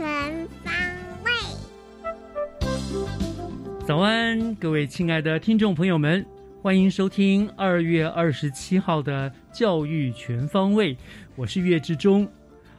全方位。早安，各位亲爱的听众朋友们，欢迎收听二月二十七号的教育全方位，我是岳志忠。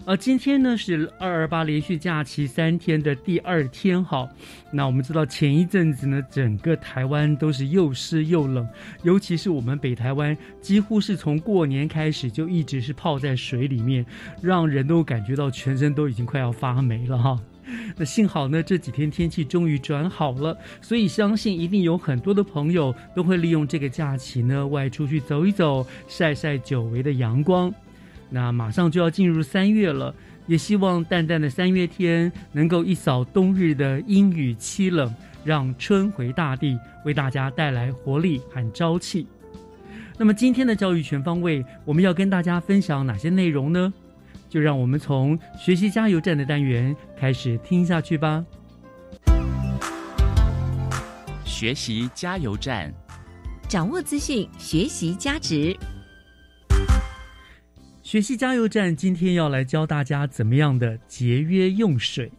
呃，今天呢是二二八连续假期三天的第二天，好，那我们知道前一阵子呢，整个台湾都是又湿又冷，尤其是我们北台湾，几乎是从过年开始就一直是泡在水里面，让人都感觉到全身都已经快要发霉了哈。那幸好呢，这几天天气终于转好了，所以相信一定有很多的朋友都会利用这个假期呢，外出去走一走，晒晒久违的阳光。那马上就要进入三月了，也希望淡淡的三月天能够一扫冬日的阴雨凄冷，让春回大地，为大家带来活力和朝气。那么今天的教育全方位，我们要跟大家分享哪些内容呢？就让我们从学习加油站的单元开始听下去吧。学习加油站，掌握资讯，学习加值。学习加油站今天要来教大家怎么样的节约用水。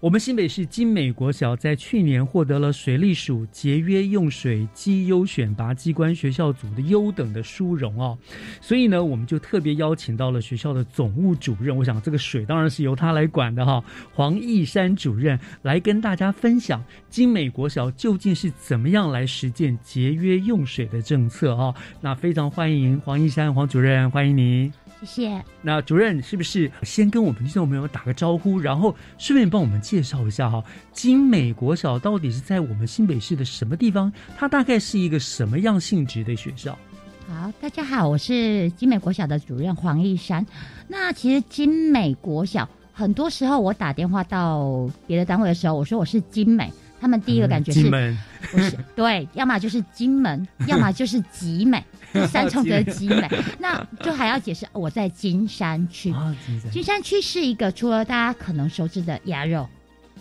我们新北市金美国小在去年获得了水利署节约用水绩优选拔机关学校组的优等的殊荣哦，所以呢，我们就特别邀请到了学校的总务主任，我想这个水当然是由他来管的哈，黄义山主任来跟大家分享金美国小究竟是怎么样来实践节约用水的政策啊。那非常欢迎黄义山黄主任，欢迎您。谢谢。那主任是不是先跟我们听众朋友打个招呼，然后顺便帮我们介绍一下哈，金美国小到底是在我们新北市的什么地方？它大概是一个什么样性质的学校？好，大家好，我是金美国小的主任黄义山。那其实金美国小很多时候我打电话到别的单位的时候，我说我是金美，他们第一个感觉是、不是 对，要么就是金门，要么就是集美，就三重的集美，那就还要解释我在金山区。啊，金山金山区是一个除了大家可能熟知的鸭肉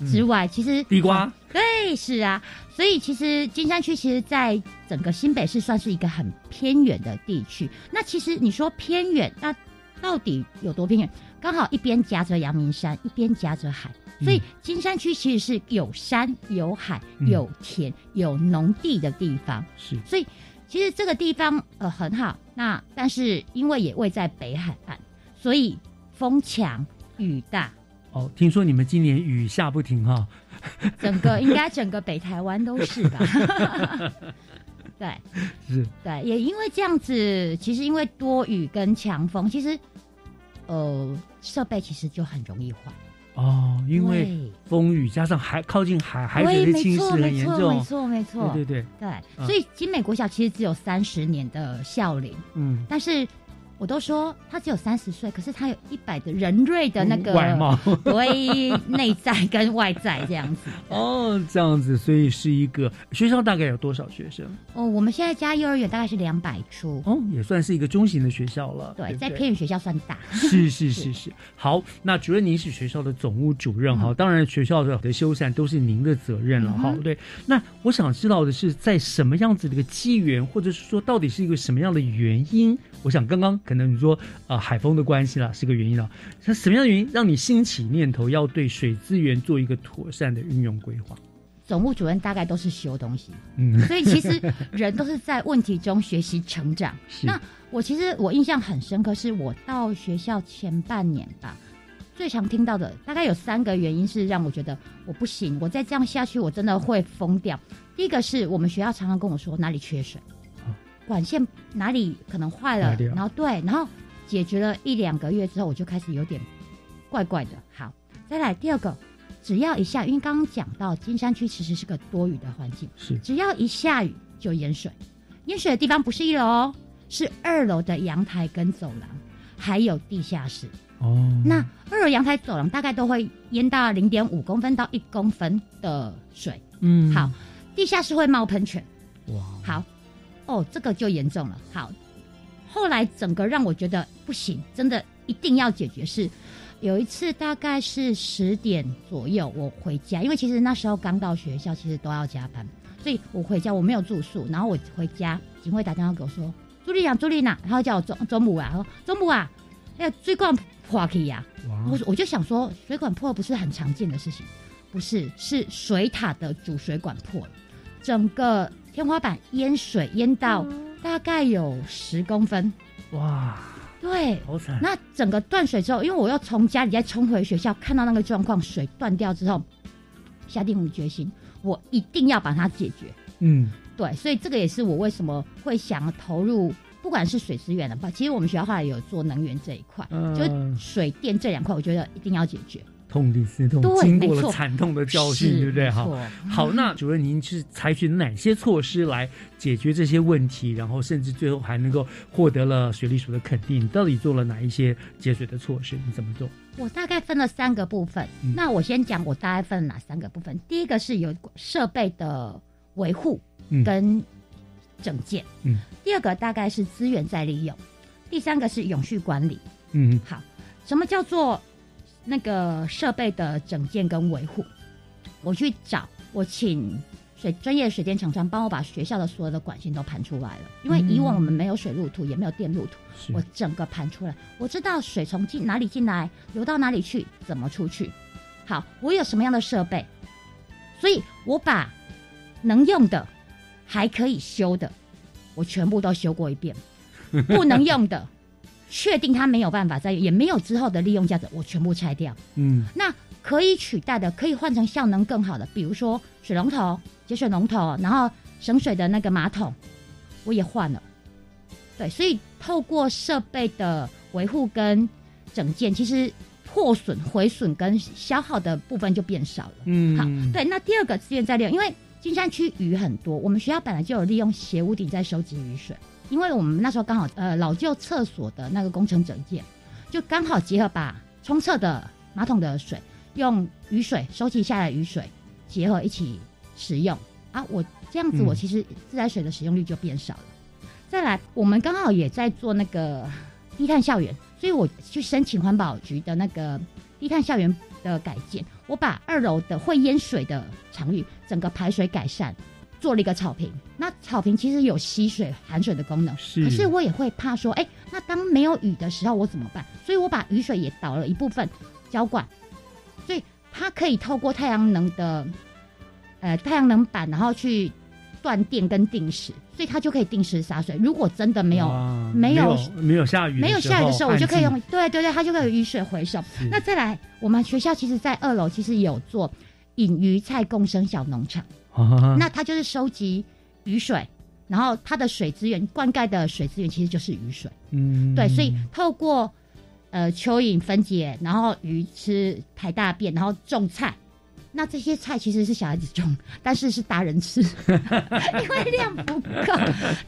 之外，其实地瓜？对，是啊，所以其实金山区其实在整个新北市算是一个很偏远的地区。那其实你说偏远，那到底有多偏远？刚好一边夹着阳明山，一边夹着海，所以金山区其实是有山有海嗯。有田有农地的地方。是。所以其实这个地方呃很好，那但是因为也位在北海岸，所以风强雨大，哦，听说你们今年雨下不停哈，整个应该整个北台湾都是吧？对。是。对，也因为这样子，其实因为多雨跟强风，其实呃设备其实就很容易坏，哦，因为风雨加上海靠近海，海水的侵蚀很严重，没错没错。对对对，对嗯。所以金美国小其实只有三十年的校龄，嗯，但是我都说他只有三十岁，可是他有一百的人瑞的那个外貌 对内在跟外在这样子。哦，这样子，所以是一个学校大概有多少学生？哦，我们现在加幼儿园大概是两百出，哦，也算是一个中型的学校了。对，不在偏远学校算大。是是是是，好，那主任您是学校的总务主任哈，当然学校的的修缮都是您的责任了哈。嗯对，那我想知道的是，在什么样子的一个机缘，或者是说到底是一个什么样的原因？我想刚刚可可能你说呃海风的关系啦，是个原因啦。那什么样的原因让你兴起念头要对水资源做一个妥善的运用规划？总务主任大概都是修东西，嗯，所以其实人都是在问题中学习成长。是那我其实我印象很深刻，是我到学校前半年吧，最常听到的大概有三个原因是让我觉得我不行，我再这样下去我真的会疯掉。第一个是我们学校常常跟我说哪里缺水啊，管线哪里可能坏了然后对，然后解决了一两个月之后，我就开始有点怪怪的。好，再来第二个，只要一下，因为刚刚讲到金山区其实是个多雨的环境。是只要一下雨就淹水，淹水的地方不是一楼哦，是二楼的阳台跟走廊，还有地下室。哦，那二楼阳台、走廊大概都会淹到零点五公分到一公分的水。嗯好，地下室会冒喷泉。哇，好，哦，这个就严重了。好，后来整个让我觉得不行，真的一定要解决是。有一次大概是十点左右，我回家，因为其实那时候刚到学校，其实都要加班，所以我回家我没有住宿，然后我回家，警卫打电话给我说：“朱丽娜，朱丽娜，然后叫我中中午啊，说中午啊，哎呀，水管破去呀、哇我我就想说，水管破不是很常见的事情，不是，是水塔的主水管破了，整个天花板淹水淹到大概有十公分。哇，对，好惨，那整个断水之后，因为我要从家里再冲回学校，看到那个状况，水断掉之后，下定决心，我一定要把它解决。嗯，对，所以这个也是我为什么会想要投入，不管是水资源的吧，其实我们学校后来有做能源这一块，嗯就是水电这两块，我觉得一定要解决。痛定思痛，对经过了惨痛的教训，对不对？哈，好，那主任您是采取哪些措施来解决这些问题，然后甚至最后还能够获得了水利署的肯定？你到底做了哪一些节水的措施？你怎么做？我大概分了三个部分，嗯那我先讲我大概分了哪三个部分。第一个是有设备的维护嗯跟整建，嗯，第二个大概是资源再利用，第三个是永续管理。嗯好，什么叫做那个设备的整建跟维护？我去找，我请水专业的水电厂商帮我把学校的所有的管线都盘出来了，因为以往我们没有水路图，也没有电路图，我整个盘出来，我知道水从进哪里进来，流到哪里去，怎么出去。好，我有什么样的设备，所以我把能用的、还可以修的，我全部都修过一遍；不能用的，确定它没有办法再，也没有之后的利用价值，我全部拆掉。嗯那可以取代的，可以换成效能更好的，比如说水龙头、节水龙头，然后省水的那个马桶，我也换了。对，所以透过设备的维护跟整件，其实破损、毁损跟消耗的部分就变少了。嗯，好，对，那第二个资源再利用，因为金山区雨很多，我们学校本来就有利用斜屋顶在收集雨水，因为我们那时候刚好呃老旧厕所的那个工程整建，就刚好结合把冲厕的马桶的水用雨水收集下来的雨水结合一起使用啊，我这样子嗯我其实自来水的使用率就变少了。再来，我们刚好也在做那个低碳校园，所以我去申请环保局的那个低碳校园的改建，我把二楼的会淹水的场域整个排水改善，做了一个草坪。那草坪其实有吸水、含水的功能，是可是我也会怕说，哎、那当没有雨的时候我怎么办？所以我把雨水也导了一部分浇灌，所以它可以透过太阳能的呃太阳能板，然后去断电跟定时，所以它就可以定时洒水。如果真的没有没有没有下雨，没有下雨的时候，我就可以用，对对对，它就可以有雨水回收。那再来，我们学校其实，在二楼其实有做隐鱼菜共生小农场，啊那它就是收集雨水，然后它的水资源灌溉的水资源其实就是雨水，嗯对，所以透过呃蚯蚓分解，然后鱼吃排大便，然后种菜。那这些菜其实是小孩子种，但是是大人吃，因为量不够。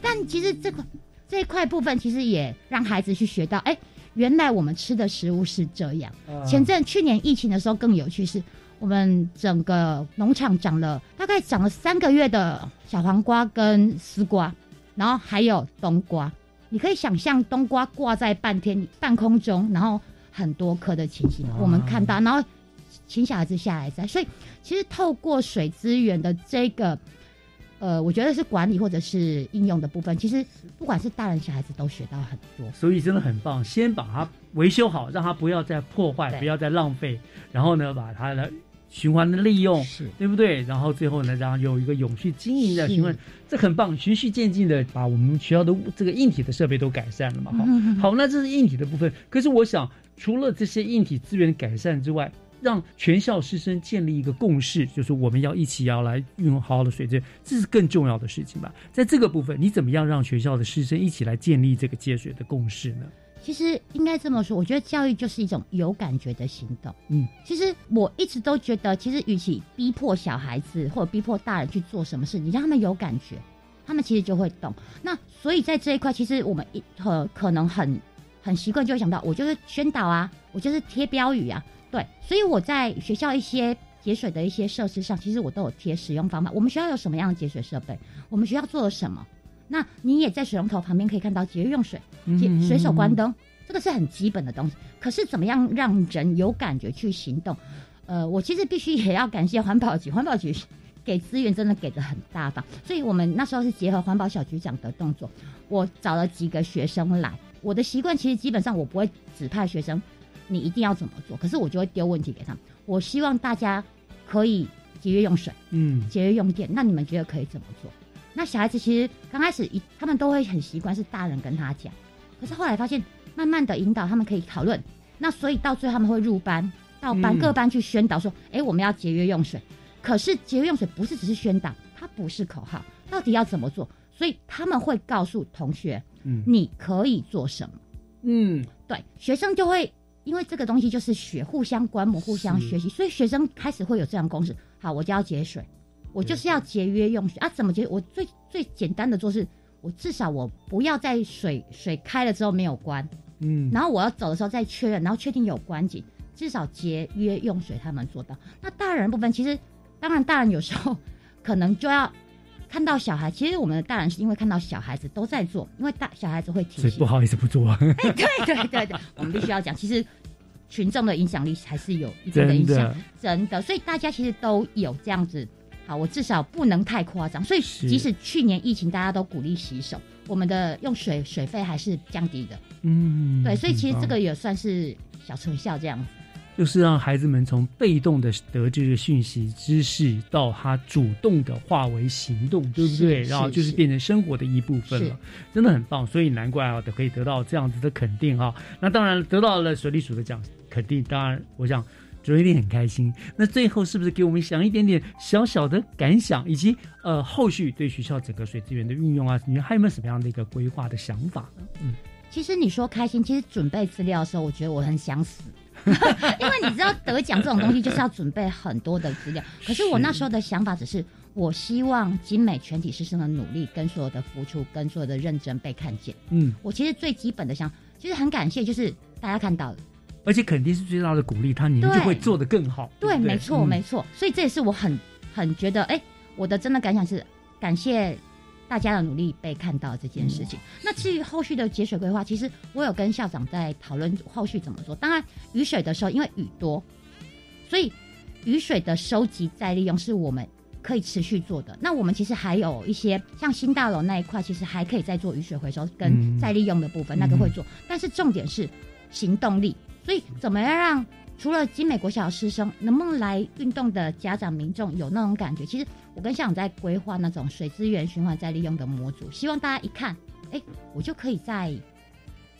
但其实这个这一块部分，其实也让孩子去学到，哎，原来我们吃的食物是这样。啊前阵去年疫情的时候更有趣是，我们整个农场长了大概长了三个月的小黄瓜跟丝瓜，然后还有冬瓜。你可以想象冬瓜挂在半天半空中，然后很多颗的情形，我们看到，然后请小孩子下来摘。所以其实透过水资源的这个呃，我觉得是管理或者是应用的部分，其实不管是大人小孩子都学到很多。所以真的很棒，先把它维修好，让它不要再破坏，不要再浪费，然后呢，把它的循环的利用，是对不对？然后最后呢，然后有一个永续经营的循环，这很棒，循序渐进的把我们学校的这个硬体的设备都改善了嘛。好，嗯好，那这是硬体的部分。可是我想，除了这些硬体资源改善之外，让全校师生建立一个共识，就是我们要一起要来运用好好的水资源，这是更重要的事情吧。在这个部分，你怎么样让学校的师生一起来建立这个节水的共识呢？其实应该这么说，我觉得教育就是一种有感觉的行动。嗯，其实我一直都觉得，其实与其逼迫小孩子或者逼迫大人去做什么事，你让他们有感觉，他们其实就会懂。那所以在这一块，其实我们一呃可能很很习惯就会想到，我就是宣导啊，我就是贴标语啊，对。所以我在学校一些节水的一些设施上，其实我都有贴使用方法。我们学校有什么样的节水设备？我们学校做了什么？那你也在水龙头旁边可以看到节约用水。节嗯随手关灯，这个是很基本的东西。可是怎么样让人有感觉去行动？呃，我其实必须也要感谢环保局，环保局给资源真的给的很大方，所以我们那时候是结合环保小局长的动作，我找了几个学生来。我的习惯其实基本上我不会指派学生你一定要怎么做，可是我就会丢问题给他们。我希望大家可以节约用水。嗯节约用电，那你们觉得可以怎么做？那小孩子其实刚开始一他们都会很习惯是大人跟他讲，可是后来发现慢慢的引导他们可以讨论，那所以到最后他们会入班，到班、嗯各班去宣导说，哎、我们要节约用水。可是节约用水不是只是宣导，它不是口号，到底要怎么做？所以他们会告诉同学，嗯你可以做什么。嗯，对，学生就会因为这个东西就是学互相观摩、互相学习，所以学生开始会有这样的公式。好，我就要节水，我就是要节约用水啊。怎么节？我最最简单的做是，我至少我不要在水水开了之后没有关，嗯，然后我要走的时候再确认，然后确定有关紧，至少节约用水他们做到。那大人部分其实，当然大人有时候可能就要。看到小孩，其实我们的大人是因为看到小孩子都在做，因为大小孩子会提醒所以不，好意思不做，哎，对对对对，我们必须要讲，其实群众的影响力还是有一定的影响，真的，所以大家其实都有这样子。好，我至少不能太夸张，所以即使去年疫情大家都鼓励洗手，我们的用水水费还是降低的。嗯，对，所以其实这个也算是小成效这样子。就是让孩子们从被动的得这个讯息知识，到他主动的化为行动，对不对？然后就是是变成生活的一部分了，真的很棒。所以难怪啊，可以得到这样子的肯定啊。那当然得到了水利署的奖肯定，当然我想主任一定很开心。那最后是不是给我们想一点点小小的感想，以及呃后续对学校整个水资源的运用啊，你还有没有什么样的一个规划的想法呢？嗯，其实你说开心，其实准备资料的时候，我觉得我很想死，因为你知道得奖这种东西就是要准备很多的资料。可是我那时候的想法只是，我希望精美全体师生的努力跟所有的付出跟所有的认真被看见。嗯，我其实最基本的想，其实很感谢，就是大家看到了，而且肯定是最大的鼓励，他你们就会做得更好。对，不没错，嗯没错。所以这也是我很很觉得，哎，我的真的感想是感谢大家的努力被看到这件事情。那至于后续的节水规划，其实我有跟校长在讨论后续怎么做。当然，雨水的时候，因为雨多，所以雨水的收集再利用是我们。可以持续做的。那我们其实还有一些像新大楼那一块，其实还可以再做雨水回收跟嗯再利用的部分，那个会做。但是重点是行动力，所以怎么样让除了金美国小师生，能不能来运动的家长民众有那种感觉？其实我跟校长在规划那种水资源循环再利用的模组，希望大家一看，哎，我就可以在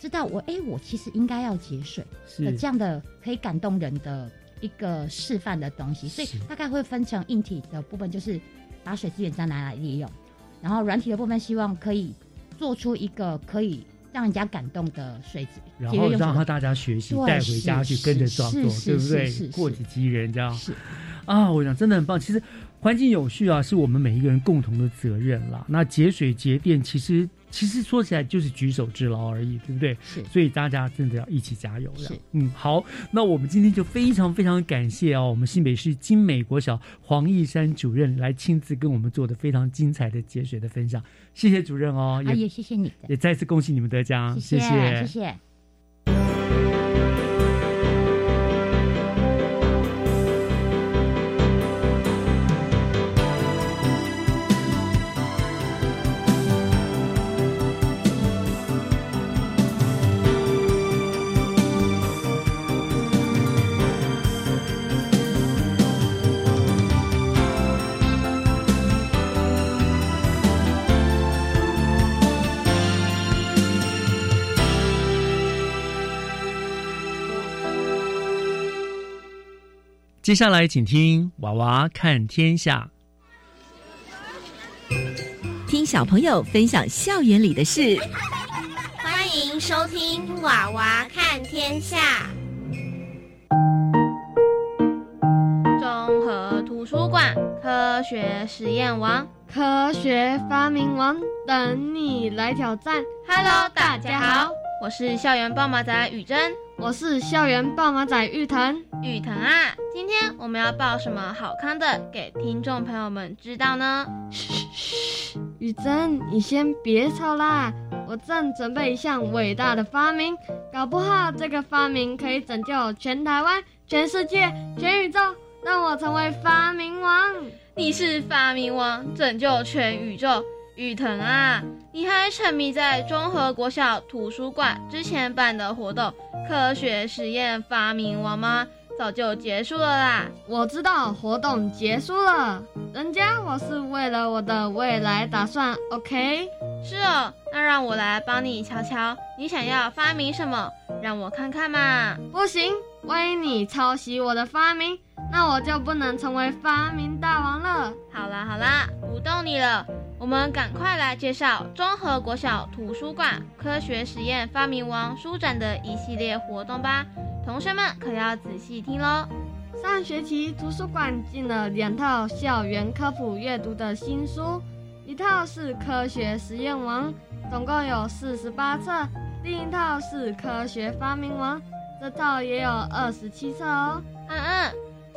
知道我，哎，我其实应该要节水的这样的可以感动人的一个示范的东西。所以大概会分成硬体的部分，就是把水资源再拿来利用，然后软体的部分，希望可以做出一个可以让人家感动的水质，然后让他大家学习带回家去跟着装作，对不对？过几级人这样。是啊，我想真的很棒。其实环境有序啊，是我们每一个人共同的责任啦。那节水节电，其实其实说起来就是举手之劳而已，对不对？是所以大家真的要一起加油了是。嗯，好，那我们今天就非常非常感谢哦，我们新北市金美国小黄义山主任来亲自跟我们做的非常精彩的节水的分享，谢谢主任哦，啊，也也谢谢你，也再次恭喜你们得奖，谢谢谢谢。接下来，请听《娃娃看天下》，听小朋友分享校园里的事。欢迎收听《娃娃看天下》。综合图书馆科学实验王，科学发明王，等你来挑战。Hello，大家好，我是校园暴马仔雨珍，我是校园暴马仔玉腾。玉腾啊，今天我们要爆什么好康的给听众朋友们知道呢？嘘嘘，雨珍，你先别吵啦，我正准备一项伟大的发明，搞不好这个发明可以拯救全台湾、全世界、全宇宙，让我成为发明王。你是发明王，拯救全宇宙。雨腾啊，你还沉迷在中和国小图书馆之前办的活动——科学实验发明王吗？早就结束了啦。我知道活动结束了，人家我是为了我的未来打算。OK？是哦，那让我来帮你瞧瞧，你想要发明什么？让我看看嘛。不行，万一你抄袭我的发明，那我就不能成为发明大王了。好啦好啦，不逗你了。我们赶快来介绍综合国小图书馆科学实验发明王书展的一系列活动吧，同学们可要仔细听喽。上学期图书馆进了两套校园科普阅读的新书，一套是科学实验王，总共有四十八册；另一套是科学发明王，这套也有二十七册哦。嗯嗯。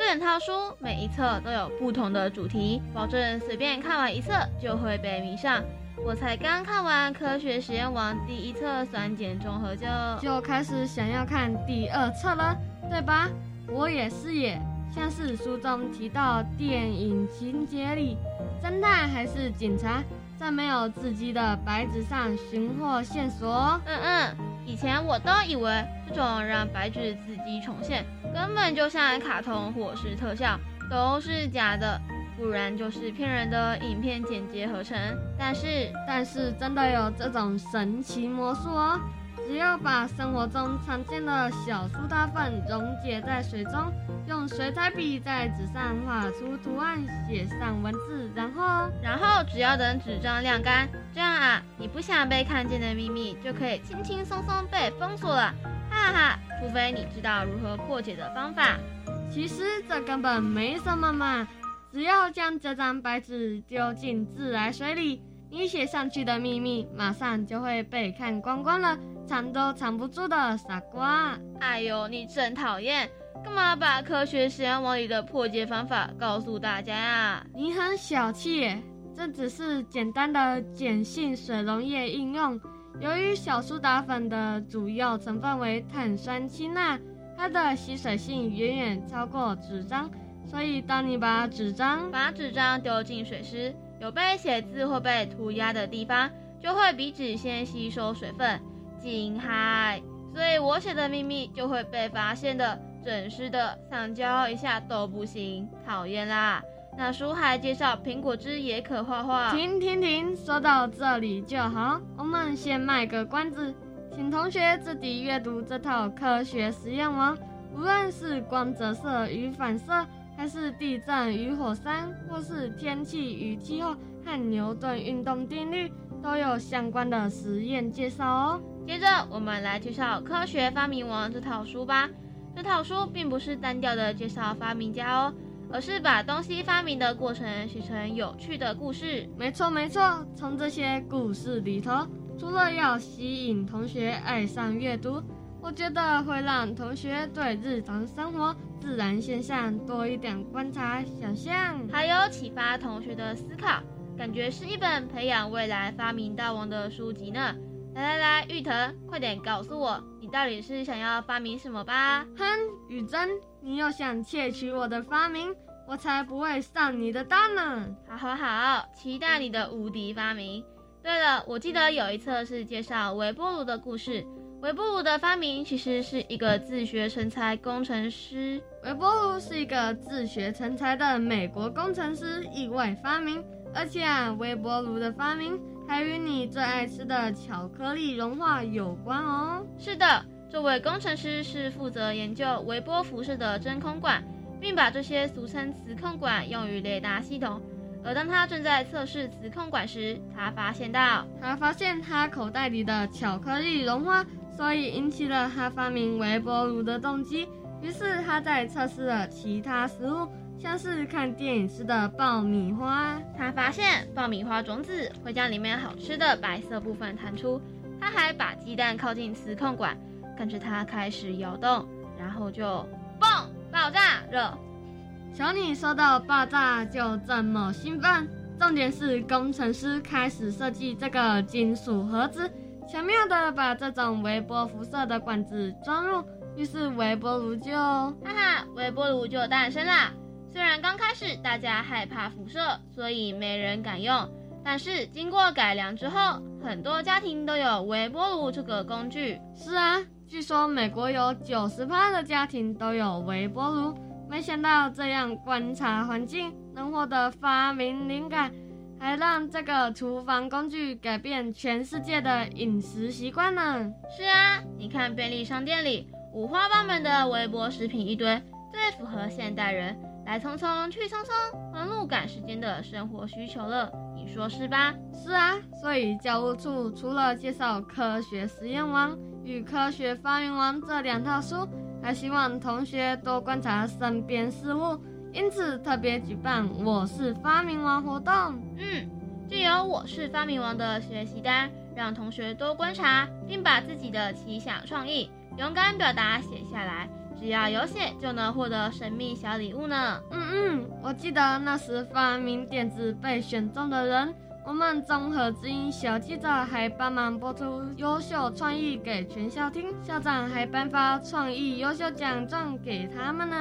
这两套书每一册都有不同的主题，保证随便看完一册就会被迷上。我才刚看完《科学实验王》第一册酸碱中和就就开始想要看第二册了，对吧？我也是耶。像是书中提到电影情节里，侦探还是警察，在没有字迹的白纸上寻获线索。嗯嗯，以前我都以为这种让白纸自己重现。根本就像卡通或是特效，都是假的，不然就是骗人的影片剪接合成。但是，但是真的有这种神奇魔术哦！只要把生活中常见的小苏打粉溶解在水中，用水彩笔在纸上画出图案，写上文字，然后，然后只要等纸张晾干，这样啊，你不想被看见的秘密就可以轻轻松松被封锁了。哈哈，除非你知道如何破解的方法。其实这根本没什么嘛，只要将这张白纸丢进自来水里，你写上去的秘密马上就会被看光光了，藏都藏不住的傻瓜！哎呦，你真讨厌！干嘛把科学实验网里的破解方法告诉大家呀？你很小气，这只是简单的碱性水溶液应用。由于小苏打粉的主要成分为碳酸氢钠，它的吸水性远远超过纸张，所以当你把纸张把纸张丢进水时，有被写字或被涂鸦的地方，就会比纸先吸收水分，惊嗨！所以我写的秘密就会被发现的，整湿的想教一下都不行，讨厌啦！那书还介绍苹果汁也可画画。停停停，说到这里就好，我们先卖个关子，请同学自己阅读这套科学实验王。无论是光折射与反射，还是地震与火山，或是天气与气候和牛顿运动定律，都有相关的实验介绍哦。接着，我们来介绍《科学发明王》这套书吧。这套书并不是单调的介绍发明家哦。而是把东西发明的过程写成有趣的故事。没错没错，从这些故事里头，除了要吸引同学爱上阅读，我觉得会让同学对日常生活、自然现象多一点观察、想象，还有启发同学的思考，感觉是一本培养未来发明大王的书籍呢。来来来，玉藤，快点告诉我，你到底是想要发明什么吧？哼，雨珍，你又想窃取我的发明，我才不会上你的当呢！好好好，期待你的无敌发明。对了，我记得有一册是介绍微波炉的故事。微波炉的发明其实是一个自学成才工程师。微波炉是一个自学成才的美国工程师意外发明，而且啊，微波炉的发明。还与你最爱吃的巧克力融化有关哦。是的，这位工程师是负责研究微波辐射的真空管，并把这些俗称磁控管用于雷达系统。而当他正在测试磁控管时，他发现到，他发现他口袋里的巧克力融化，所以引起了他发明微波炉的动机。于是他在测试了其他食物，像是看电影似的爆米花。他发现爆米花种子会将里面好吃的白色部分弹出。他还把鸡蛋靠近磁控管，跟着它开始摇动，然后就嘣爆炸了。小女说到爆炸就这么兴奋，重点是工程师开始设计这个金属盒子，巧妙的把这种微波辐射的管子装入，于是微波炉就哈哈，微波炉就诞生啦。虽然刚开始大家害怕辐射，所以没人敢用，但是经过改良之后，很多家庭都有微波炉这个工具。是啊，据说美国有九十趴的家庭都有微波炉。没想到这样观察环境能获得发明灵感，还让这个厨房工具改变全世界的饮食习惯呢。是啊，你看便利商店里五花八门的微波食品一堆，最符合现代人来匆匆去匆匆、忙碌赶时间的生活需求了。你说是吧？是啊，所以教务处除了介绍《科学实验王》与《科学发明王》这两套书。还希望同学多观察身边事物，因此特别举办“我是发明王”活动。嗯，借由“我是发明王”的学习单，让同学多观察，并把自己的奇想创意勇敢表达写下来。只要有写，就能获得神秘小礼物呢。嗯嗯，我记得那时发明点子被选中的人。我们综合之音小记者还帮忙播出优秀创意给全校听，校长还颁发创意优秀奖状给他们呢。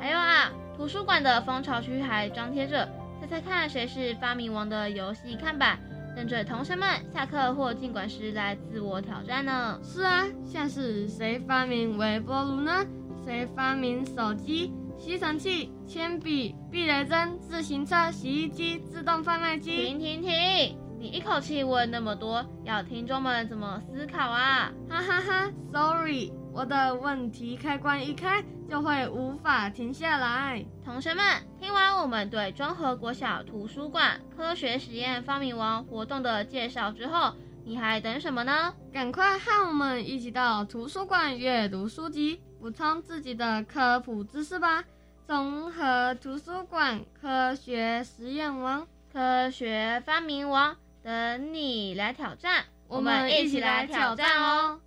还有啊，图书馆的蜂巢区还张贴着“猜猜看谁是发明王”的游戏看板，等着同学们下课或进馆时来自我挑战呢。是啊，像是谁发明微波炉呢？谁发明手机？吸尘器、铅笔、避雷针、自行车、洗衣机、自动贩卖机。停停停！你一口气问那么多，要听众们怎么思考啊？哈哈哈！Sorry，我的问题开关一开就会无法停下来。同学们，听完我们对中和国小图书馆科学实验发明王活动的介绍之后，你还等什么呢？赶快和我们一起到图书馆阅读书籍。补充自己的科普知识吧！综合图书馆科学实验王、科学发明王等你来挑战，我们一起来挑战哦！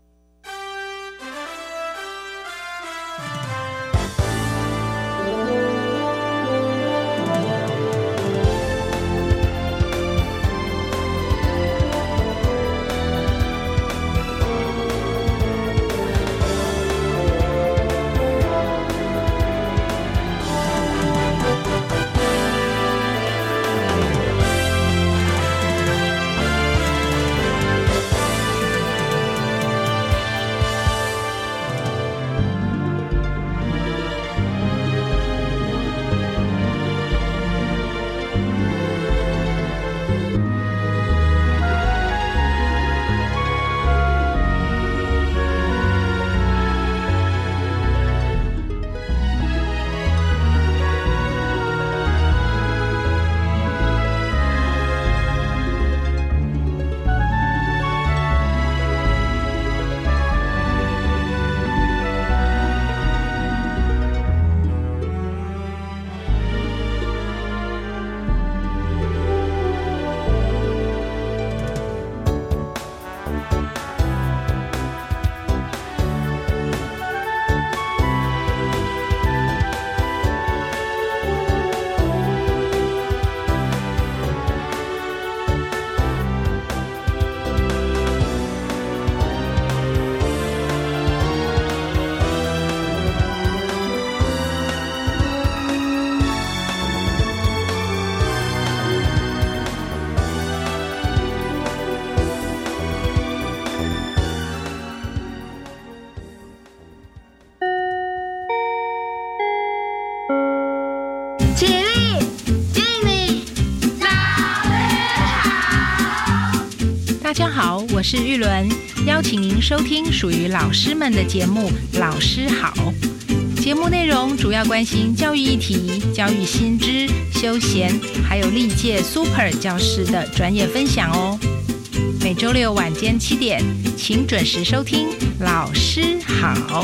我是玉伦，邀请您收听属于老师们的节目《老师好》。节目内容主要关心教育议题、教育新知、休闲，还有历届 Super 教师的专业分享哦。每周六晚间七点，请准时收听。老师好。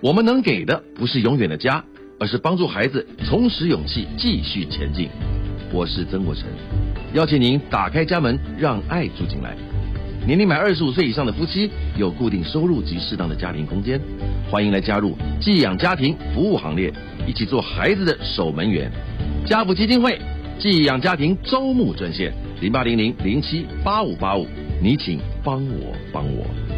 我们能给的不是永远的家，而是帮助孩子重拾勇气，继续前进。我是曾国成，邀请您打开家门，让爱住进来。年龄满二十五岁以上的夫妻有固定收入及适当的家庭空间，欢迎来加入寄养家庭服务行列，一起做孩子的守门员。家福基金会寄养家庭招募专线零八零零零七八五八五，你请帮我帮我。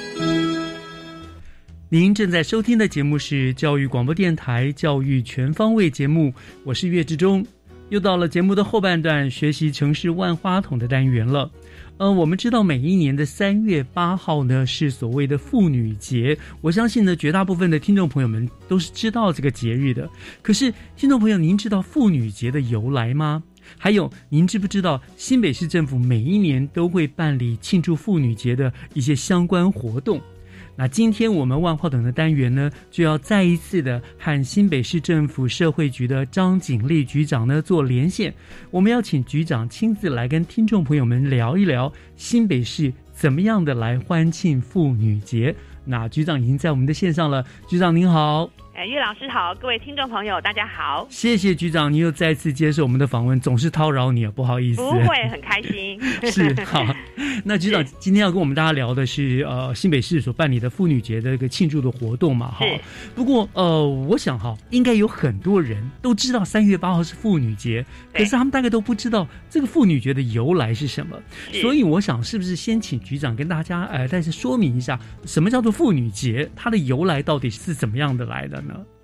您正在收听的节目是教育广播电台《教育全方位》节目，我是岳志忠。又到了节目的后半段，学习城市万花筒的单元了。呃，我们知道每一年的三月八号呢是所谓的妇女节，我相信呢绝大部分的听众朋友们都是知道这个节日的。可是，听众朋友，您知道妇女节的由来吗？还有，您知不知道新北市政府每一年都会办理庆祝妇女节的一些相关活动？那今天我们万花筒的单元呢，就要再一次的和新北市政府社会局的张景丽局长呢做连线。我们要请局长亲自来跟听众朋友们聊一聊新北市怎么样的来欢庆妇女节。那局长已经在我们的线上了，局长您好。哎，岳老师好，各位听众朋友，大家好。谢谢局长，你又再次接受我们的访问，总是叨扰你啊，不好意思。不会，很开心。是好，那局长今天要跟我们大家聊的是呃新北市所办理的妇女节的一个庆祝的活动嘛？哈。不过呃，我想哈，应该有很多人都知道三月八号是妇女节，可是他们大概都不知道这个妇女节的由来是什么。所以我想，是不是先请局长跟大家呃再次说明一下，什么叫做妇女节？它的由来到底是怎么样的来的？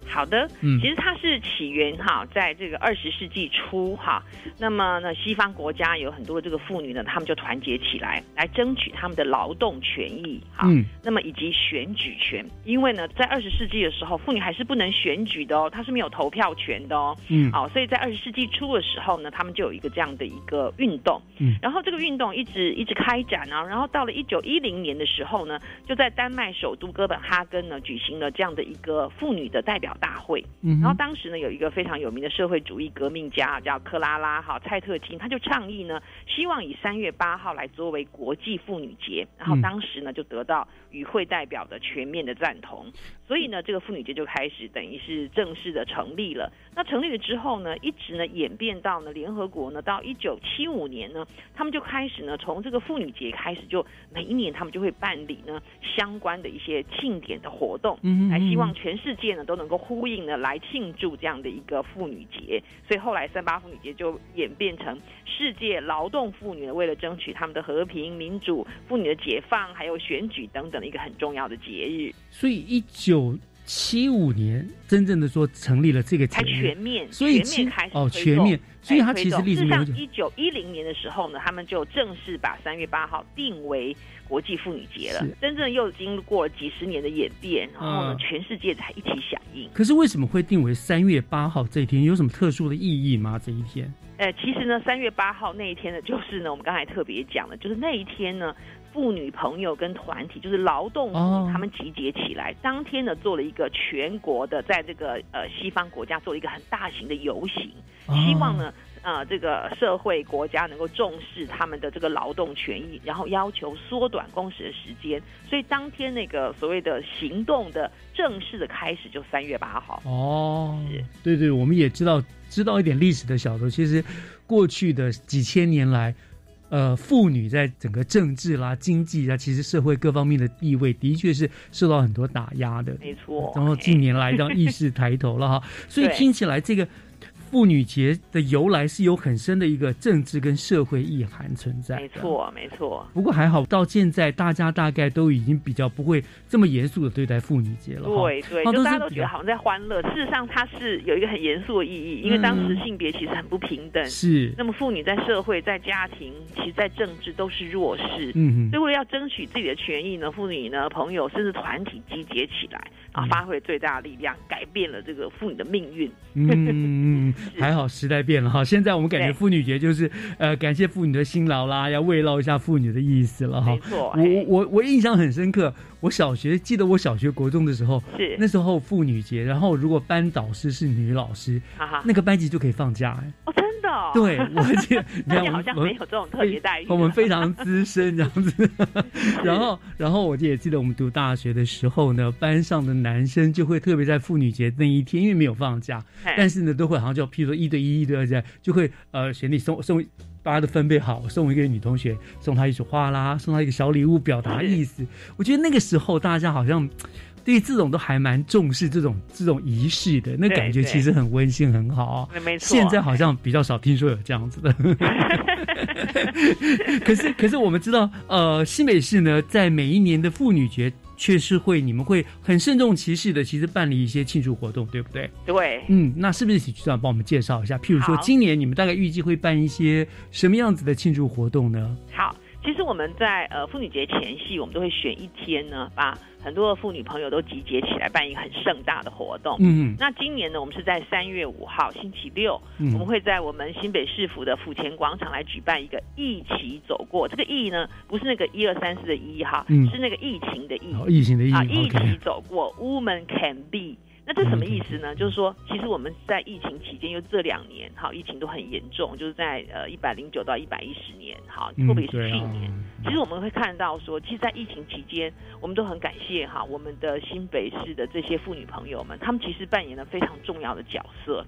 好的，嗯，其实它是起源哈，在这个二十世纪初哈，那么呢，西方国家有很多这个妇女呢，她们就团结起来，来争取她们的劳动权益哈，嗯，那么以及选举权，因为呢，在二十世纪的时候，妇女还是不能选举的哦，她是没有投票权的哦，嗯，好，所以在二十世纪初的时候呢，他们就有一个这样的一个运动，嗯，然后这个运动一直一直开展啊，然后到了一九一零年的时候呢，就在丹麦首都哥本哈根呢举行了这样的一个妇女的代表。大会，然后当时呢，有一个非常有名的社会主义革命家叫克拉拉哈蔡特金，他就倡议呢，希望以三月八号来作为国际妇女节，然后当时呢就得到与会代表的全面的赞同，所以呢这个妇女节就开始等于是正式的成立了。那成立了之后呢，一直呢演变到呢联合国呢，到一九七五年呢，他们就开始呢从这个妇女节开始，就每一年他们就会办理呢相关的一些庆典的活动，来希望全世界呢都能够。呼应呢，来庆祝这样的一个妇女节，所以后来三八妇女节就演变成世界劳动妇女为了争取他们的和平、民主、妇女的解放，还有选举等等的一个很重要的节日。所以一九七五年真正的说成立了这个才全面，所以全面开始哦全面，所以它其实历史上，一九一零年的时候呢，他们就正式把三月八号定为国际妇女节了。真正又经过了几十年的演变，然后呢，嗯全世界才一起响应。可是为什么会定为三月八号这一天？有什么特殊的意义吗？这一天？呃，其实呢，三月八号那一天呢，就是呢，我们刚才特别讲了，就是那一天呢，妇女朋友跟团体，就是劳动妇哦女，他们集结起来，当天呢做了一个全国的，在这个呃西方国家做了一个很大型的游行，哦希望呢。呃，这个社会国家能够重视他们的这个劳动权益，然后要求缩短工时的时间，所以当天那个所谓的行动的正式的开始就三月八号。哦，对对，我们也知道知道一点历史的小头，其实过去的几千年来，呃，妇女在整个政治啦、经济啊，其实社会各方面的地位，的确是受到很多打压的。没错，然后近年来让意识抬头了哈，所以对听起来这个。妇女节的由来是有很深的一个政治跟社会意涵存在的。没错，没错。不过还好，到现在大家大概都已经比较不会这么严肃的对待妇女节了哈。对对，哦就大家都觉得好像在欢乐，事实上它是有一个很严肃的意义，因为当时嗯性别其实很不平等。是那么妇女在社会、在家庭，其实在政治都是弱势。嗯哼所以为了要争取自己的权益呢，妇女呢、朋友甚至团体集结起来，啊，嗯发挥最大的力量，改变了这个妇女的命运。嗯，还好时代变了哈。现在我们感觉妇女节就是呃感谢妇女的辛劳啦，要慰劳一下妇女的意思了哈。没错我我我我印象很深刻，我小学记得我小学国中的时候，是那时候妇女节，然后如果班导师是女老师，那个班级就可以放假哎。哦，真的、哦？对，我记得，你好像没有这种特别待遇。我们非常资深这样子，然后，然后我也记得我们读大学的时候呢，班上的男生就会特别在妇女节那一天，因为没有放假，但是呢，都会好像就譬如说一对一、一对二这样，就会呃选你送送。大家都分配好，送一个女同学，送她一束花啦，送她一个小礼物，表达意思。我觉得那个时候大家好像对于这种都还蛮重视这种这种仪式的，那感觉其实很温馨很好啊。没错现在好像比较少听说有这样子的。可是，可是我们知道，呃，新北市呢，在每一年的妇女节，却是会你们会很慎重其事的，其实办理一些庆祝活动，对不对？对，嗯，那是不是请局长帮我们介绍一下？譬如说，今年你们大概预计会办一些什么样子的庆祝活动呢？好，其实我们在呃妇女节前夕，我们都会选一天呢，把很多的妇女朋友都集结起来，办一个很盛大的活动。嗯那今年呢，我们是在三月五号星期六，嗯我们会在我们新北市府的府前广场来举办一个一起走过。这个“疫”呢，不是那个一二三四的“一”哈，嗯是那个疫情的“疫”。哦疫情的疫啊，一起走过，Woman can be。那这什么意思呢？就是说，其实我们在疫情期间，因为这两年哈，疫情都很严重，就是在呃一百零九到一百一十年，好，嗯特别是去年，其实我们会看到说，其实，在疫情期间，我们都很感谢哈我们的新北市的这些妇女朋友们，她们其实扮演了非常重要的角色。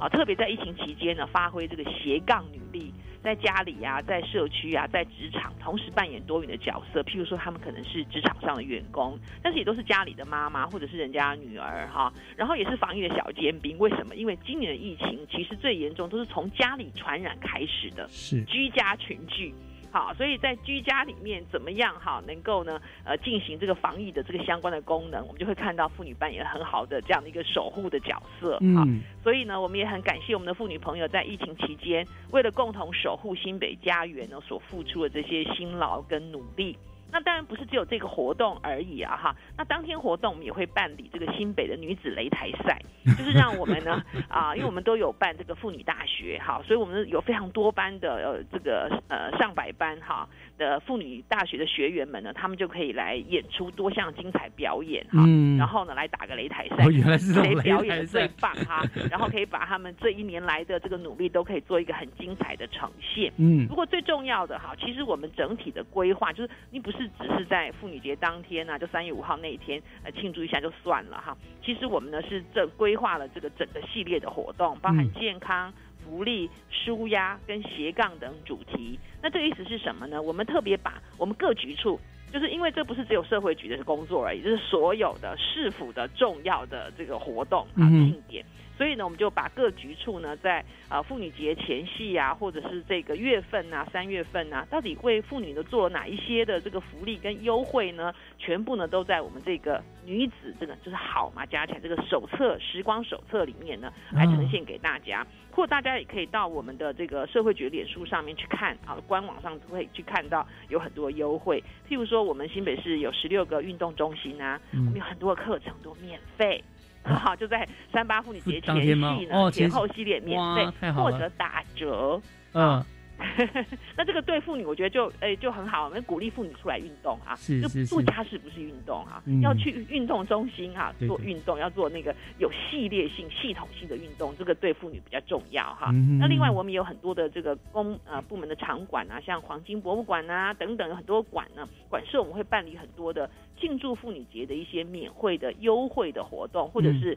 啊，特别在疫情期间呢，发挥这个斜杠女力，在家里啊，在社区啊，在职场同时扮演多元的角色。譬如说，他们可能是职场上的员工，但是也都是家里的妈妈或者是人家女儿哈。然后也是防疫的小尖兵。为什么？因为今年的疫情其实最严重都是从家里传染开始的，是居家群聚。好，所以在居家里面怎么样哈，能够呢呃进行这个防疫的这个相关的功能，我们就会看到妇女扮演很好的这样的一个守护的角色。哈，嗯所以呢，我们也很感谢我们的妇女朋友在疫情期间，为了共同守护新北家园呢，所付出的这些辛劳跟努力。那当然不是只有这个活动而已啊哈。那当天活动我们也会办理这个新北的女子擂台赛，就是让我们呢啊，因为我们都有办这个妇女大学哈，所以我们有非常多班的呃这个呃上百班哈的妇女大学的学员们呢，他们就可以来演出多项精彩表演哈，嗯然后呢来打个擂台赛，哦原来是这种谁表演的最棒哈，然后可以把他们这一年来的这个努力都可以做一个很精彩的呈现。嗯不过最重要的哈，其实我们整体的规划就是，你不是只是在妇女节当天啊，就三月五号那一天呃庆祝一下就算了哈。其实我们呢是这规划了这个整个系列的活动，包含嗯健康。福利、舒压跟斜杠等主题，那这个意思是什么呢？我们特别把我们各局处，就是因为这不是只有社会局的工作而已，就是所有的市府的重要的这个活动啊庆典，所以呢，我们就把各局处呢，在呃妇女节前夕啊，或者是这个月份啊，三月份啊，到底为妇女呢做了哪一些的这个福利跟优惠呢？全部呢都在我们这个女子这个就是好嘛，加起来这个手册时光手册里面呢，来呈现给大家。或大家也可以到我们的这个社会局脸书上面去看啊，官网上会去看到有很多优惠。譬如说，我们新北市有十六个运动中心啊，我们有很多课程都免费。好，就在三八妇女节前夕呢，前后系列免费或者打折。嗯。那这个对妇女，我觉得就诶就很好，我们鼓励妇女出来运动啊。是是是。做家事不是运动啊？要去运动中心啊做运动，要做那个有系列性、系统性的运动，这个对妇女比较重要哈。那另外我们有很多的这个公呃部门的场馆啊，像黄金博物馆啊等等，有很多馆呢，馆舍我们会办理很多的庆祝妇女节的一些免费的优惠的活动，或者是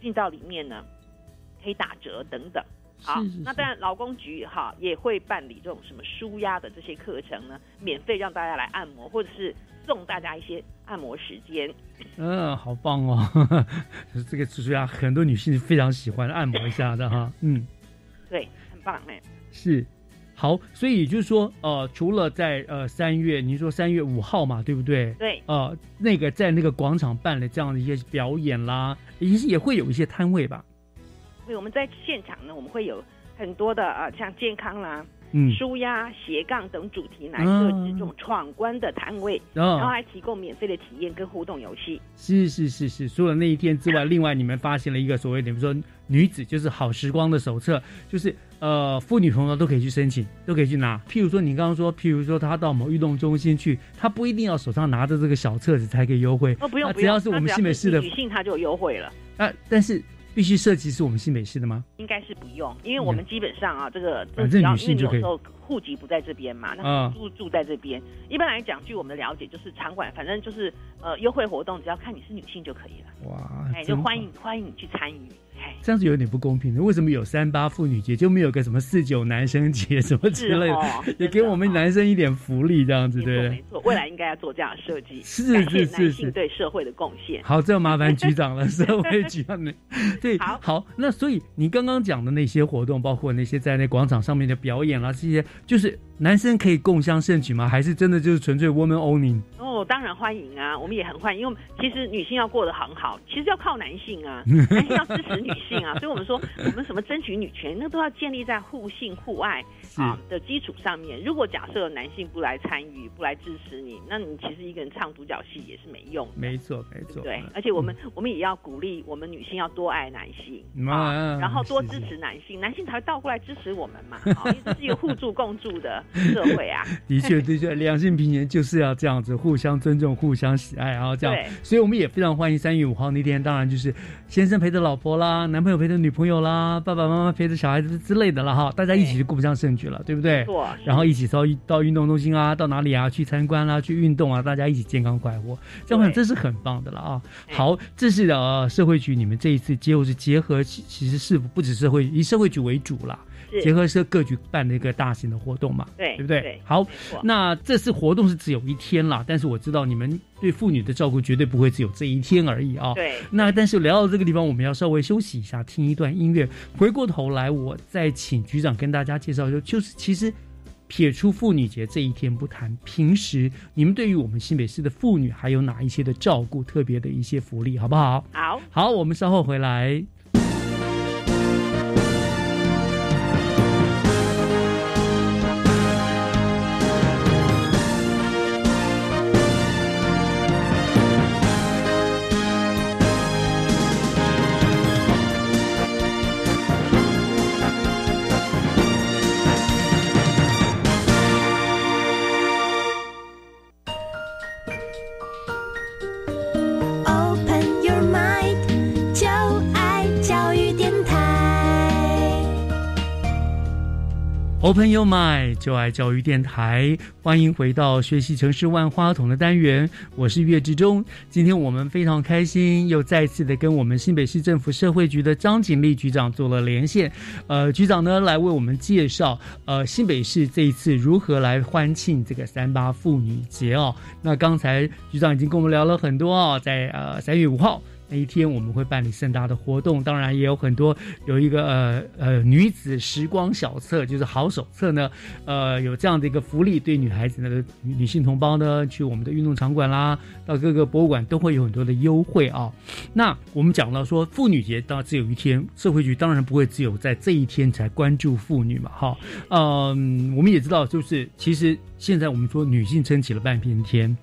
进到里面呢可以打折等等。好，那当然，劳工局哈也会办理这种什么舒压的这些课程呢，免费让大家来按摩，或者是送大家一些按摩时间。嗯，好棒哦，这个舒压很多女性非常喜欢按摩一下的哈。嗯，对，很棒哎。是，好，所以就是说，呃，除了在呃三月，您说三月五号嘛，对不对？对。呃，那个在那个广场办了这样的一些表演啦，也也会有一些摊位吧。所以我们在现场呢，我们会有很多的呃，像健康啦、嗯、舒压、斜杠等主题来设置这种闯关的摊位，然后还提供免费的体验跟互动游戏。是是是是，除了那一天之外，另外你们发现了一个所谓，比如说女子就是好时光的手册，就是呃，妇女朋友都可以去申请，都可以去拿。譬如说你刚刚说，譬如说她到某运动中心去，她不一定要手上拿着这个小册子才可以优惠，哦不用，只要是我们新北市的女性，她就有优惠了。啊，但是。必须涉及是我们新北市的吗？应该是不用，因为我们基本上啊，这个反正女性就可以。户籍不在这边嘛，那住住在这边。一般来讲，据我们的了解，就是场馆，反正就是呃优惠活动，只要看你是女性就可以了。哇，哎，就欢迎欢迎你去参与。这样子有点不公平的，为什么有三八妇女节就没有个什么四九男生节什么之类的，也给我们男生一点福利这样子，对？没错，未来应该要做这样的设计，是是是是，对社会的贡献。好，这麻烦局长了，社会局长的。对，好，好，那所以你刚刚讲的那些活动，包括那些在那广场上面的表演啦，这些就是。男生可以共襄盛举吗？还是真的就是纯粹 woman owning？哦，当然欢迎啊，我们也很欢迎，因为其实女性要过得很好，其实要靠男性啊，男性要支持女性啊，所以我们说我们什么争取女权，那都要建立在互信互爱啊的基础上面。如果假设男性不来参与、不来支持你，那你其实一个人唱独角戏也是没用。没错，没错。对，而且我们我们也要鼓励我们女性要多爱男性啊，然后多支持男性，男性才会倒过来支持我们嘛，因为这是一个互助共助的。社会啊，的确，的确，两性平权就是要这样子，互相尊重，互相喜爱，然后这样。所以我们也非常欢迎三月五号那天，当然就是先生陪着老婆啦，男朋友陪着女朋友啦，爸爸妈妈陪着小孩子之类的了哈，大家一起就顾不上盛举了，对不对？错。然后一起到到运动中心啊，到哪里啊去参观啦，去运动啊，大家一起健康快活，这样这是很棒的了啊。好，这是呃社会局你们这一次结果是结合，其实是不只社会以社会局为主啦。结合社各局办的一个大型的活动嘛，对，对不对？好，那这次活动是只有一天啦，但是我知道你们对妇女的照顾绝对不会只有这一天而已啊。对，那但是聊到这个地方，我们要稍微休息一下，听一段音乐。回过头来，我再请局长跟大家介绍，就就是其实撇出妇女节这一天不谈，平时你们对于我们新北市的妇女还有哪一些的照顾，特别的一些福利，好不好？好，好，我们稍后回来。Open your mind，就爱教育电台，欢迎回到学习城市万花筒的单元，我是岳志忠。今天我们非常开心，又再次的跟我们新北市政府社会局的张景丽局长做了连线。呃，局长呢来为我们介绍，呃，新北市这一次如何来欢庆这个三八妇女节哦。那刚才局长已经跟我们聊了很多哦，在呃三月五号。那一天我们会办理盛大的活动，当然也有很多有一个呃呃女子时光小册，就是好手册呢，呃有这样的一个福利，对女孩子呢女女性同胞呢去我们的运动场馆啦，到各个博物馆都会有很多的优惠啊。那我们讲到说妇女节到只有一天，社会局当然不会只有在这一天才关注妇女嘛，哈，嗯，我们也知道就是其实现在我们说女性撑起了半边天。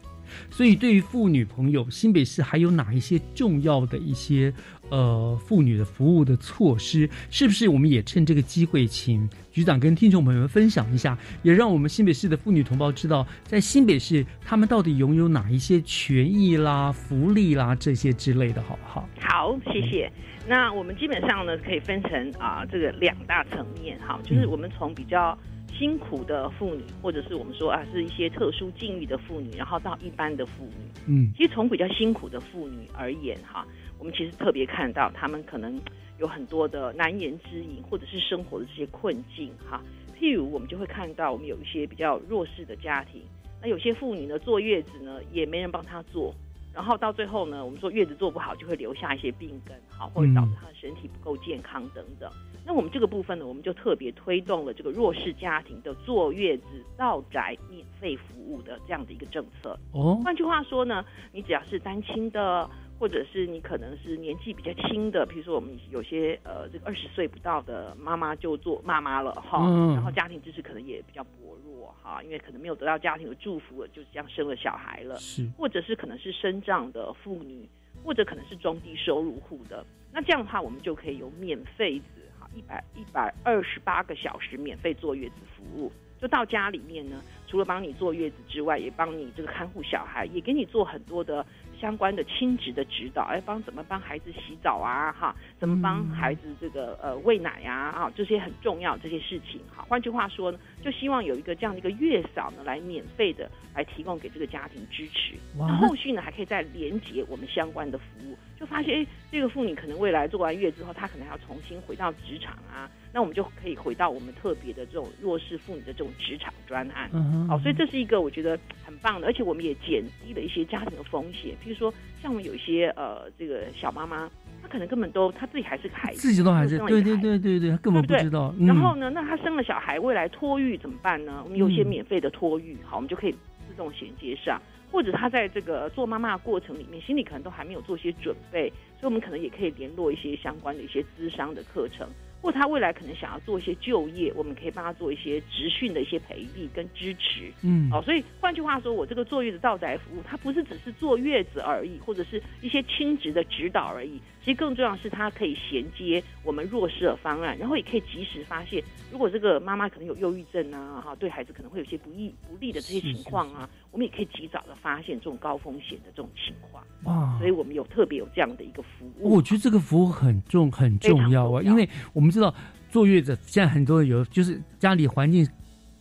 所以，对于妇女朋友，新北市还有哪一些重要的一些呃妇女的服务的措施？是不是我们也趁这个机会，请局长跟听众朋友们分享一下，也让我们新北市的妇女同胞知道，在新北市他们到底拥有哪一些权益啦、福利啦这些之类的，好不好？好，谢谢。那我们基本上呢，可以分成啊这个两大层面，哈，就是我们从比较。辛苦的妇女，或者是我们说啊，是一些特殊境遇的妇女，然后到一般的妇女，嗯，其实从比较辛苦的妇女而言，哈，我们其实特别看到她们可能有很多的难言之隐，或者是生活的这些困境，哈。譬如我们就会看到，我们有一些比较弱势的家庭，那有些妇女呢坐月子呢也没人帮她做，然后到最后呢，我们说月子做不好就会留下一些病根，好，或者导致他的身体不够健康等等。那我们这个部分呢，我们就特别推动了这个弱势家庭的坐月子到宅免费服务的这样的一个政策。哦，换句话说呢，你只要是单亲的，或者是你可能是年纪比较轻的，比如说我们有些呃这个二十岁不到的妈妈就做妈妈了哈，然后家庭支持可能也比较薄弱哈，因为可能没有得到家庭的祝福，就这样生了小孩了，是，或者是可能是生障的妇女，或者可能是中低收入户的，那这样的话我们就可以有免费子哈。一百一百二十八个小时免费坐月子服务，就到家里面呢，除了帮你坐月子之外，也帮你这个看护小孩，也给你做很多的相关的亲职的指导，哎，帮怎么帮孩子洗澡啊，哈，怎么帮孩子这个呃喂奶呀，啊，这些很重要这些事情，哈。换句话说呢，就希望有一个这样的一个月嫂呢，来免费的来提供给这个家庭支持，那后续呢还可以再连接我们相关的服务。就发现，哎，这个妇女可能未来做完月之后，她可能要重新回到职场啊，那我们就可以回到我们特别的这种弱势妇女的这种职场专案。嗯好，所以这是一个我觉得很棒的，而且我们也减低了一些家庭的风险。譬如说，像我们有一些呃，这个小妈妈，她可能根本都她自己还是个孩子，自己都还是对对对对对，她根本不知道。然后呢，那她生了小孩，未来托育怎么办呢？我们有些免费的托育，好，我们就可以自动衔接上。或者他在这个做妈妈的过程里面，心里可能都还没有做些准备，所以我们可能也可以联络一些相关的一些资商的课程。或他未来可能想要做一些就业，我们可以帮他做一些职训的一些培育跟支持。嗯，哦，所以换句话说，我这个坐月子到宅服务，它不是只是坐月子而已，或者是一些亲职的指导而已。其实更重要是，它可以衔接我们弱势的方案，然后也可以及时发现，如果这个妈妈可能有忧郁症啊，哈，对孩子可能会有些不利不利的这些情况啊，我们也可以及早的发现这种高风险的这种情况。哇，所以我们有特别有这样的一个服务。我觉得这个服务很重很重要啊，因为我们。知道坐月子，现在很多有就是家里环境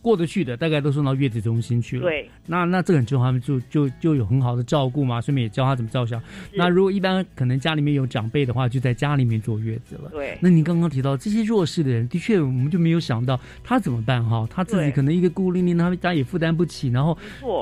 过得去的，大概都送到月子中心去了。对，那那这个很重要，他们就就就有很好的照顾嘛，顺便也教他怎么照相。那如果一般可能家里面有长辈的话，就在家里面坐月子了。对。那您刚刚提到这些弱势的人，的确我们就没有想到他怎么办哈？他自己可能一个孤零零，他们家也负担不起，然后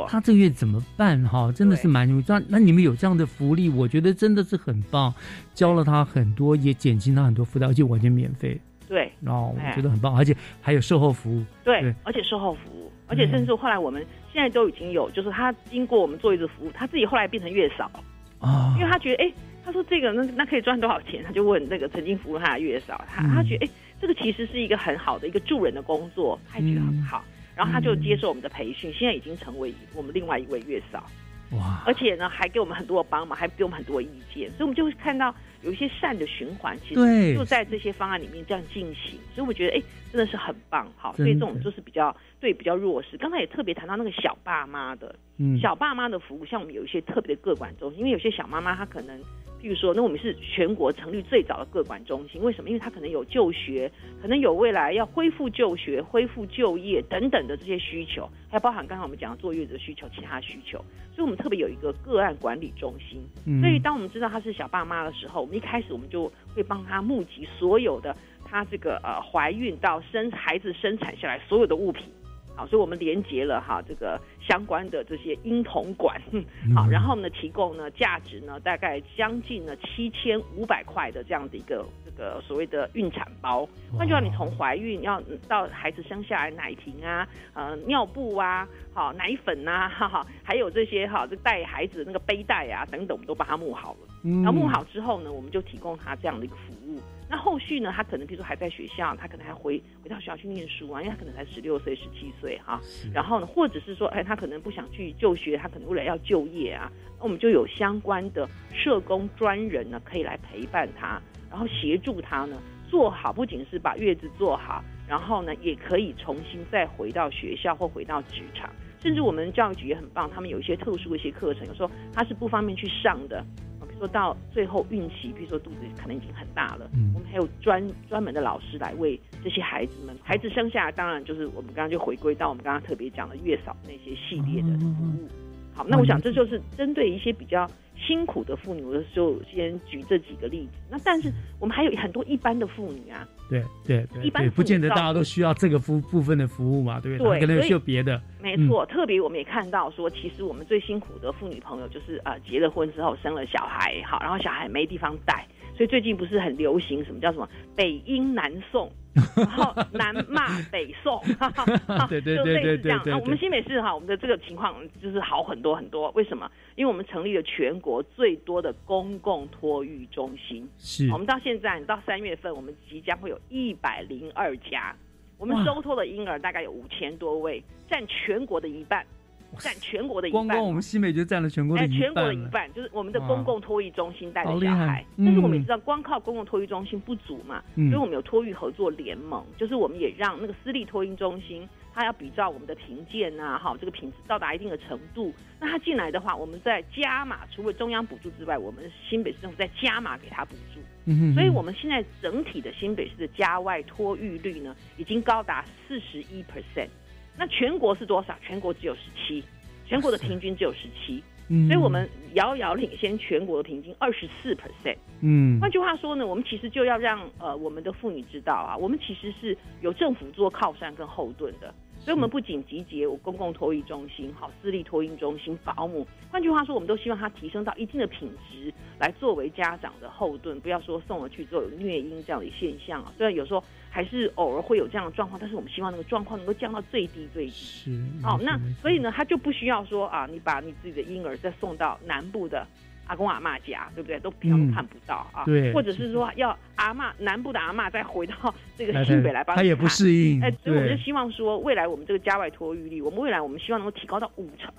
他这个月怎么办哈？真的是蛮容易。那那你们有这样的福利，我觉得真的是很棒，教了他很多，也减轻他很多负担，而且完全免费。对，然后我觉得很棒，而且还有售后服务。对，而且售后服务，而且甚至后来我们现在都已经有，就是他经过我们做一次服务，他自己后来变成月嫂啊，因为他觉得，哎，他说这个那那可以赚多少钱？他就问那个曾经服务他的月嫂，他他觉得，哎，这个其实是一个很好的一个助人的工作，他也觉得很好，然后他就接受我们的培训，现在已经成为我们另外一位月嫂。哇！而且呢，还给我们很多的帮忙，还给我们很多意见，所以我们就会看到有一些善的循环，其实就在这些方案里面这样进行。所以我觉得，哎，真的是很棒，好。所以这种就是比较对比较弱势。刚才也特别谈到那个小爸妈的，嗯，小爸妈的服务，像我们有一些特别的个管中心，因为有些小妈妈她可能。譬如说，那我们是全国成立最早的个管中心，为什么？因为她可能有就学，可能有未来要恢复就学、恢复就业等等的这些需求，还包含刚才我们讲的坐月子的需求、其他需求，所以我们特别有一个个案管理中心。所以当我们知道她是小爸妈的时候，我们一开始我们就会帮她募集所有的她这个呃怀孕到生孩子生产下来所有的物品。好，所以我们连接了哈这个相关的这些婴童馆，好，然后呢提供呢价值呢大概将近呢七千五百块的这样的一个这个所谓的孕产包。换句话，你从怀孕要到孩子生下来奶瓶啊，呃尿布啊，好奶粉呐，哈哈，还有这些哈这带孩子的那个背带啊等等，我们都把它募好了。然后募好之后呢，我们就提供他这样的一个服务。那后续呢？他可能比如说还在学校，他可能还回回到学校去念书啊，因为他可能才十六岁、十七岁哈。然后呢，或者是说，哎，他可能不想去就学，他可能未来要就业啊。那我们就有相关的社工专人呢，可以来陪伴他，然后协助他呢做好，不仅是把月子做好，然后呢，也可以重新再回到学校或回到职场。甚至我们教育局也很棒，他们有一些特殊的一些课程，有时候他是不方便去上的。说到最后孕期，比如说肚子可能已经很大了，我们还有专专门的老师来为这些孩子们，孩子生下来，当然就是我们刚刚就回归到我们刚刚特别讲的月嫂那些系列的服务。好，那我想这就是针对一些比较。辛苦的妇女，我就先举这几个例子。那但是我们还有很多一般的妇女啊，对对对，一般不见得大家都需要这个服部分的服务嘛，对不对？对可能需要别的。没错，特别我们也看到说，其实我们最辛苦的妇女朋友就是呃结了婚之后生了小孩，好，然后小孩没地方带，所以最近不是很流行什么叫什么北婴南送。然后南骂北宋，对对对对对对。我们新北市哈，我们的这个情况就是好很多很多。为什么？因为我们成立了全国最多的公共托育中心。是。我们到现在到三月份，我们即将会有一百零二家。我们收托的婴儿大概有五千多位，占全国的一半。占全国的一半，光光我们西美就占了全国的一半。全国的一半就是我们的公共托育中心带的小孩，但是我们也知道，光靠公共托育中心不足嘛，所以我们有托育合作联盟，就是我们也让那个私立托育中心，它要比照我们的评鉴啊，哈，这个品质到达一定的程度，那他进来的话，我们在加码，除了中央补助之外，我们新北市政府在加码给他补助，嗯所以我们现在整体的新北市的家外托育率呢，已经高达四十一 percent。那全国是多少？全国只有十七，全国的平均只有十七，所以我们遥遥领先全国的平均二十四 percent。嗯，换句话说呢，我们其实就要让呃我们的妇女知道啊，我们其实是有政府做靠山跟后盾的。所以，我们不仅集结我公共托育中心、好私立托育中心、保姆，换句话说，我们都希望它提升到一定的品质，来作为家长的后盾。不要说送了去之后有虐婴这样的现象啊。虽然有时候还是偶尔会有这样的状况，但是我们希望那个状况能够降到最低最低。是。好，那所以呢，他就不需要说啊，你把你自己的婴儿再送到南部的。阿公阿妈家，对不对？都平常看不到啊。对。或者是说，要阿妈南部的阿妈再回到 这个新北来帮他也不适应。哎，所以我们就希望说，未来我们这个家外托育率，我们未来我们希望能够提高到五成。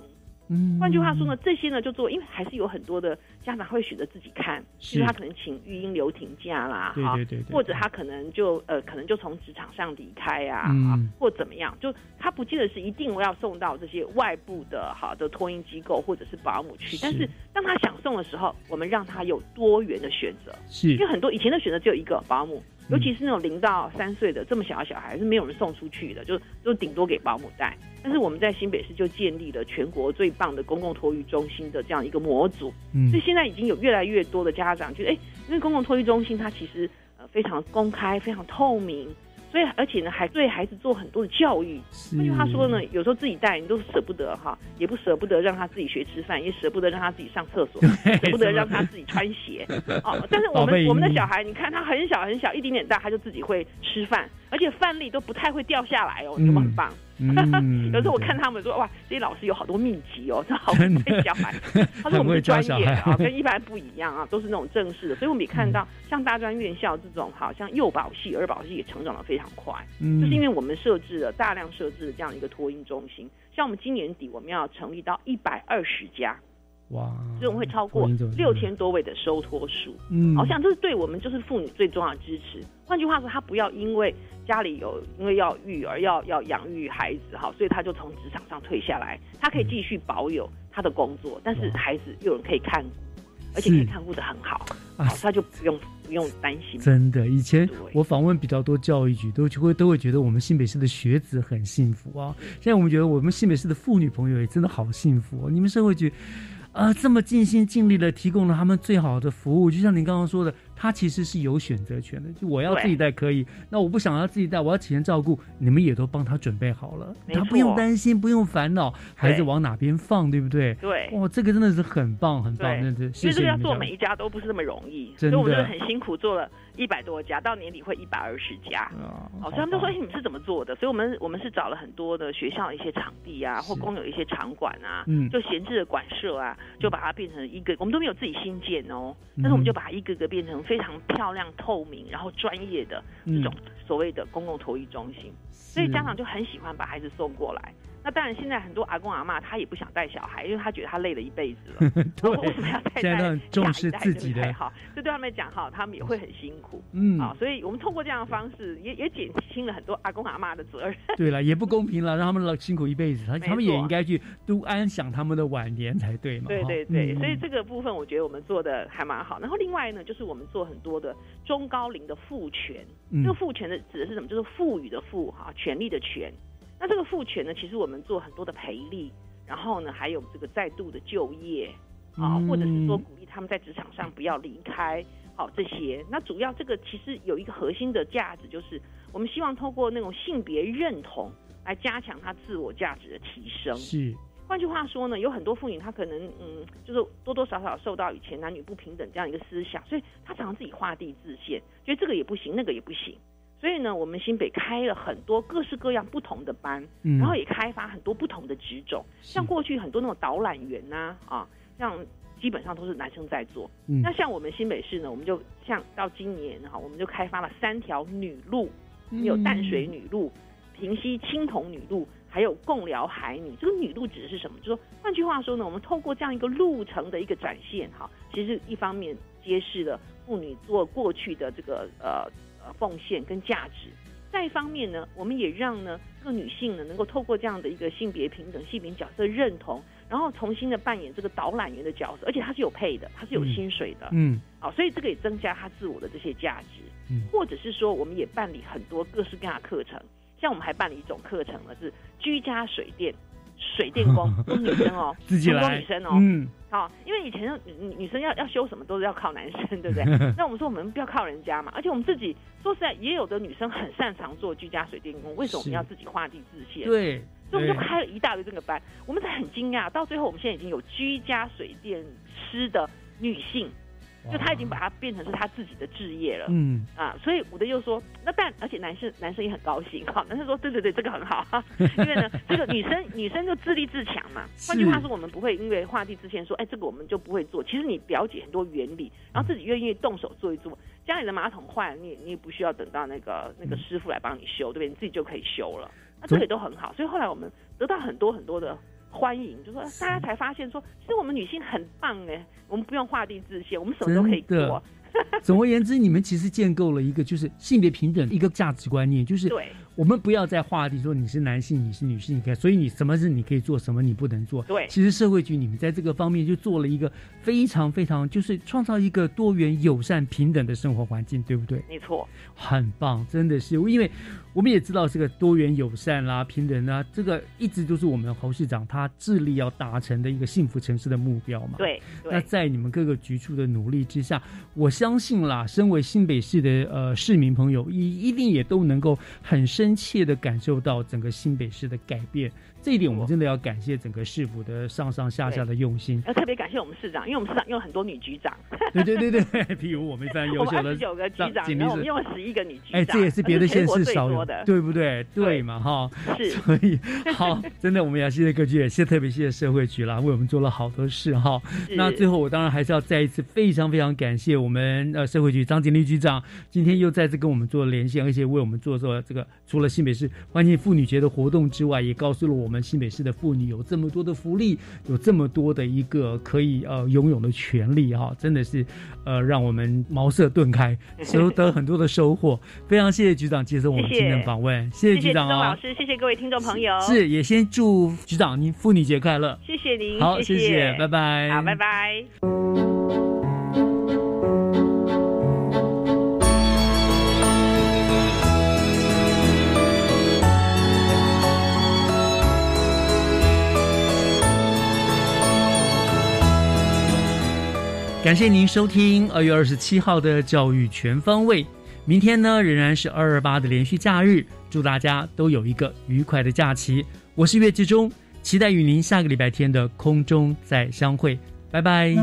嗯，换句话说呢，这些呢就做，因为还是有很多的家长会选择自己看，就是他可能请育婴留停假啦，哈，或者他可能就呃可能就从职场上离开啊，或怎么样，就他不记得是一定要送到这些外部的好的托婴机构或者是保姆去，但是当他想送的时候，我们让他有多元的选择，是，因为很多以前的选择只有一个保姆。尤其是那种零到三岁的这么小的小孩，是没有人送出去的，就就顶多给保姆带。但是我们在新北市就建立了全国最棒的公共托育中心的这样一个模组，嗯所以现在已经有越来越多的家长觉得，哎，因为公共托育中心它其实呃非常公开、非常透明。所以，而且呢，还对孩子做很多的教育。换句话说呢，有时候自己带你都舍不得哈，也不舍不得让他自己学吃饭，也舍不得让他自己上厕所，舍不得让他自己穿鞋。哦，但是我们我们的小孩，你看他很小很小，一点点大，他就自己会吃饭，而且范例都不太会掉下来哦，有没有很棒？有时候我看他们说哇，这些老师有好多秘籍哦，这好会带小孩。他说我们是专业的啊，跟一般不一样啊，都是那种正式的。所以我们也看到 像大专院校这种，好像幼保系、儿保系也成长的非常快，就是因为我们设置了大量设置了这样一个托婴中心。像我们今年底我们要成立到一百二十家。哇！所以我们会超过六千多位的收托数，嗯，好像这是对我们就是妇女最重要的支持。换句话说，她不要因为家里有因为要育儿要要养育孩子哈，所以她就从职场上退下来，她可以继续保有她的工作，但是孩子又有人可以看，而且可以看护的很好啊，她就不用不用担心。真的，以前我访问比较多教育局，都会都会觉得我们新北市的学子很幸福啊。现在我们觉得我们新北市的妇女朋友也真的好幸福，你们社会局。啊，这么尽心尽力的提供了他们最好的服务，就像您刚刚说的，他其实是有选择权的。就我要自己带可以，那我不想要自己带，我要请人照顾，你们也都帮他准备好了，他不用担心，不用烦恼孩子往哪边放，对不对？对，哇，这个真的是很棒，很棒，真的。因为这个要做每一家都不是那么容易，所以我们就很辛苦做了。一百多家，到年底会一百二十家，哦，所以他们就说：“哎，你们是怎么做的？”所以，我们我们是找了很多的学校的一些场地啊，或公有一些场馆啊，嗯，就闲置的馆舍啊，就把它变成一个，我们都没有自己新建哦，但是我们就把它一个个变成非常漂亮、透明，然后专业的这种所谓的公共托育中心，所以家长就很喜欢把孩子送过来。那当然，现在很多阿公阿妈他也不想带小孩，因为他觉得他累了一辈子了。对，为什么要带带重视自己的？好，这对他们讲哈，他们也会很辛苦。嗯，啊，所以我们通过这样的方式，也也减轻了很多阿公阿妈的责任。对了，也不公平了，让他们辛苦一辈子，他他们也应该去都安享他们的晚年才对嘛。对对对，所以这个部分我觉得我们做的还蛮好。然后另外呢，就是我们做很多的中高龄的赋权。这个赋权的指的是什么？就是赋予的赋哈，权利的权。那这个赋权呢，其实我们做很多的培力，然后呢，还有这个再度的就业啊，或者是说鼓励他们在职场上不要离开，好这些。那主要这个其实有一个核心的价值，就是我们希望透过那种性别认同来加强他自我价值的提升。是，换句话说呢，有很多妇女她可能嗯，就是多多少少受到以前男女不平等这样一个思想，所以她常常自己画地自限，觉得这个也不行，那个也不行。所以呢，我们新北开了很多各式各样不同的班，然后也开发很多不同的职种。像过去很多那种导览员呐，啊，像基本上都是男生在做。那像我们新北市呢，我们就像到今年哈，我们就开发了三条女路，有淡水女路、平溪青铜女路，还有共寮海女。这个女路指的是什么？就说换句话说呢，我们透过这样一个路程的一个展现，哈，其实一方面揭示了妇女做过去的这个呃。奉献跟价值，再一方面呢，我们也让呢这个女性呢能够透过这样的一个性别平等、性别角色认同，然后重新的扮演这个导览员的角色，而且她是有配的，她是有薪水的，嗯，好，所以这个也增加她自我的这些价值，嗯，或者是说，我们也办理很多各式各样的课程，像我们还办理一种课程呢，是居家水电。水电工 都是女生哦，自己来，女生哦，嗯，好，因为以前女女生要要修什么都是要靠男生，对不对？那我们说我们不要靠人家嘛，而且我们自己说实在，也有的女生很擅长做居家水电工，为什么我们要自己画地自限？对，所以我们就开了一大堆这个班，我们才很惊讶，到最后我们现在已经有居家水电师的女性。就他已经把它变成是他自己的置业了，嗯啊，所以我的又说，那但而且男生男生也很高兴哈，男生说对对对，这个很好，因为呢，这个女生女生就自立自强嘛。换句话说，我们不会因为画地之前说，哎，这个我们就不会做。其实你了解很多原理，然后自己愿意动手做一做，家里的马桶坏了，你你也不需要等到那个那个师傅来帮你修，对不对？你自己就可以修了，那这个都很好。所以后来我们得到很多很多的。欢迎，就说大家才发现说，其实我们女性很棒哎，我们不用画地自限，我们什么都可以做。总而言之，你们其实建构了一个就是性别平等一个价值观念，就是对。我们不要再画地说你是男性，你是女性，你看，所以你什么是你可以做，什么你不能做。对，其实社会局你们在这个方面就做了一个非常非常，就是创造一个多元、友善、平等的生活环境，对不对？没错，很棒，真的是，因为我们也知道这个多元、友善啦、平等啊，这个一直都是我们侯市长他致力要达成的一个幸福城市的目标嘛。对，那在你们各个局处的努力之下，我相信啦，身为新北市的呃市民朋友，一一定也都能够很深切的感受。到整个新北市的改变。这一点我们真的要感谢整个市府的上上下下的用心，要特别感谢我们市长，因为我们市长用很多女局长。对对对对，譬 如我们非常优秀的 九个局长，然后我们用了十一个女局长，哎，这也是别的县市少有的，对不对？对嘛哈，是，所以好，真的我们要谢谢各局，也谢特别谢谢社会局啦，为我们做了好多事哈。那最后我当然还是要再一次非常非常感谢我们呃社会局张锦丽局长，今天又再次跟我们做连线，而且为我们做做这个除了新北市欢庆妇女节的活动之外，也告诉了我们新北市的妇。女有这么多的福利，有这么多的一个可以呃拥有的权利哈，真的是呃让我们茅塞顿开，收得很多的收获。非常谢谢局长接受我们今天的访问，谢谢局长老师，谢谢各位听众朋友。是，也先祝局长您妇女节快乐。谢谢您，好，谢谢，拜拜。好，拜拜。感谢您收听二月二十七号的教育全方位。明天呢仍然是二二八的连续假日祝大家都有一个愉快的假期。我是月季中期待与您下个礼拜天的空中再相会。拜拜。